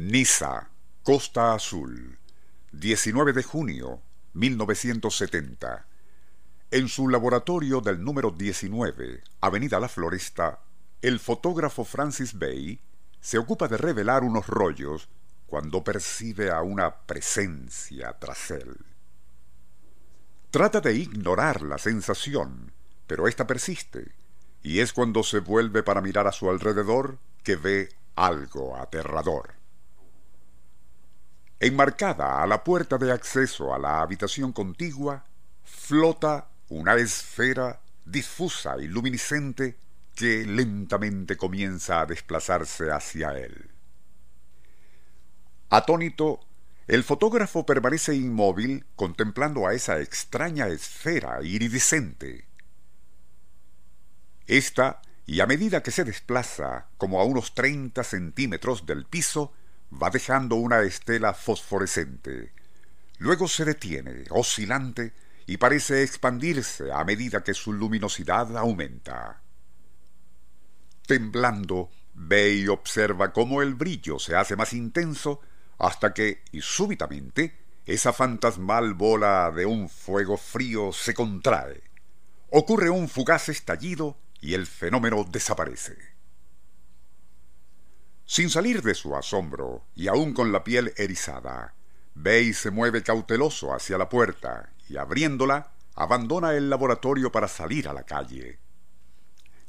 Niza, Costa Azul, 19 de junio 1970. En su laboratorio del número 19, Avenida La Floresta, el fotógrafo Francis Bay se ocupa de revelar unos rollos cuando percibe a una presencia tras él. Trata de ignorar la sensación, pero ésta persiste, y es cuando se vuelve para mirar a su alrededor que ve algo aterrador. Enmarcada a la puerta de acceso a la habitación contigua, flota una esfera difusa y luminiscente que lentamente comienza a desplazarse hacia él. Atónito, el fotógrafo permanece inmóvil contemplando a esa extraña esfera iridiscente. Esta, y a medida que se desplaza como a unos 30 centímetros del piso, va dejando una estela fosforescente. Luego se detiene, oscilante, y parece expandirse a medida que su luminosidad aumenta. Temblando, ve y observa cómo el brillo se hace más intenso hasta que, y súbitamente, esa fantasmal bola de un fuego frío se contrae. Ocurre un fugaz estallido y el fenómeno desaparece. Sin salir de su asombro, y aún con la piel erizada, Bay se mueve cauteloso hacia la puerta y abriéndola, abandona el laboratorio para salir a la calle.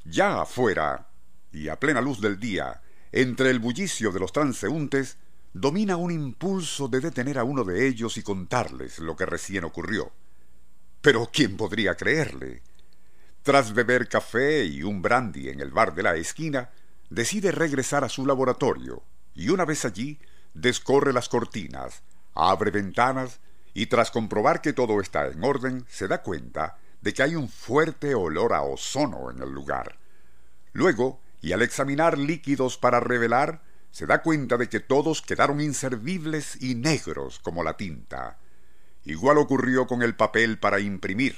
Ya afuera, y a plena luz del día, entre el bullicio de los transeúntes, domina un impulso de detener a uno de ellos y contarles lo que recién ocurrió. Pero ¿quién podría creerle? Tras beber café y un brandy en el bar de la esquina, decide regresar a su laboratorio y una vez allí descorre las cortinas, abre ventanas y tras comprobar que todo está en orden se da cuenta de que hay un fuerte olor a ozono en el lugar. Luego, y al examinar líquidos para revelar, se da cuenta de que todos quedaron inservibles y negros como la tinta. Igual ocurrió con el papel para imprimir,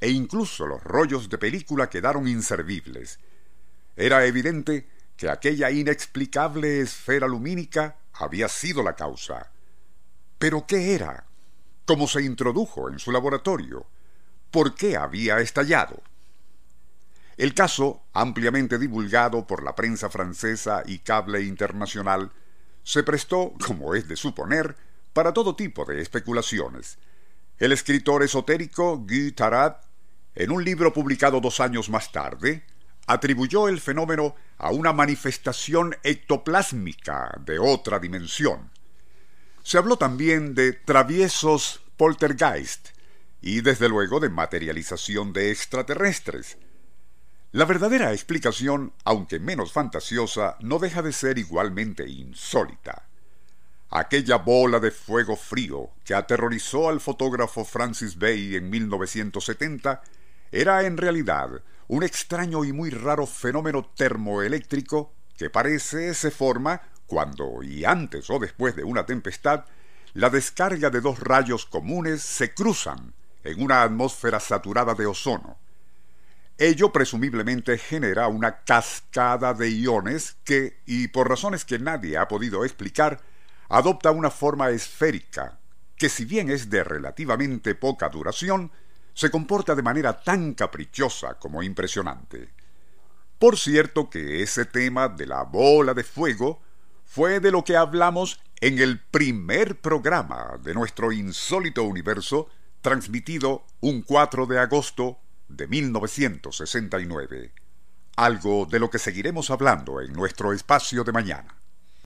e incluso los rollos de película quedaron inservibles. Era evidente que aquella inexplicable esfera lumínica había sido la causa. ¿Pero qué era? ¿Cómo se introdujo en su laboratorio? ¿Por qué había estallado? El caso, ampliamente divulgado por la prensa francesa y cable internacional, se prestó, como es de suponer, para todo tipo de especulaciones. El escritor esotérico Guy Tarat, en un libro publicado dos años más tarde, atribuyó el fenómeno a una manifestación ectoplásmica de otra dimensión. Se habló también de traviesos poltergeist y desde luego de materialización de extraterrestres. La verdadera explicación, aunque menos fantasiosa, no deja de ser igualmente insólita. Aquella bola de fuego frío que aterrorizó al fotógrafo Francis Bay en 1970 era en realidad un extraño y muy raro fenómeno termoeléctrico que parece se forma cuando, y antes o después de una tempestad, la descarga de dos rayos comunes se cruzan en una atmósfera saturada de ozono. Ello presumiblemente genera una cascada de iones que, y por razones que nadie ha podido explicar, adopta una forma esférica, que si bien es de relativamente poca duración, se comporta de manera tan caprichosa como impresionante. Por cierto que ese tema de la bola de fuego fue de lo que hablamos en el primer programa de nuestro insólito universo, transmitido un 4 de agosto de 1969. Algo de lo que seguiremos hablando en nuestro espacio de mañana.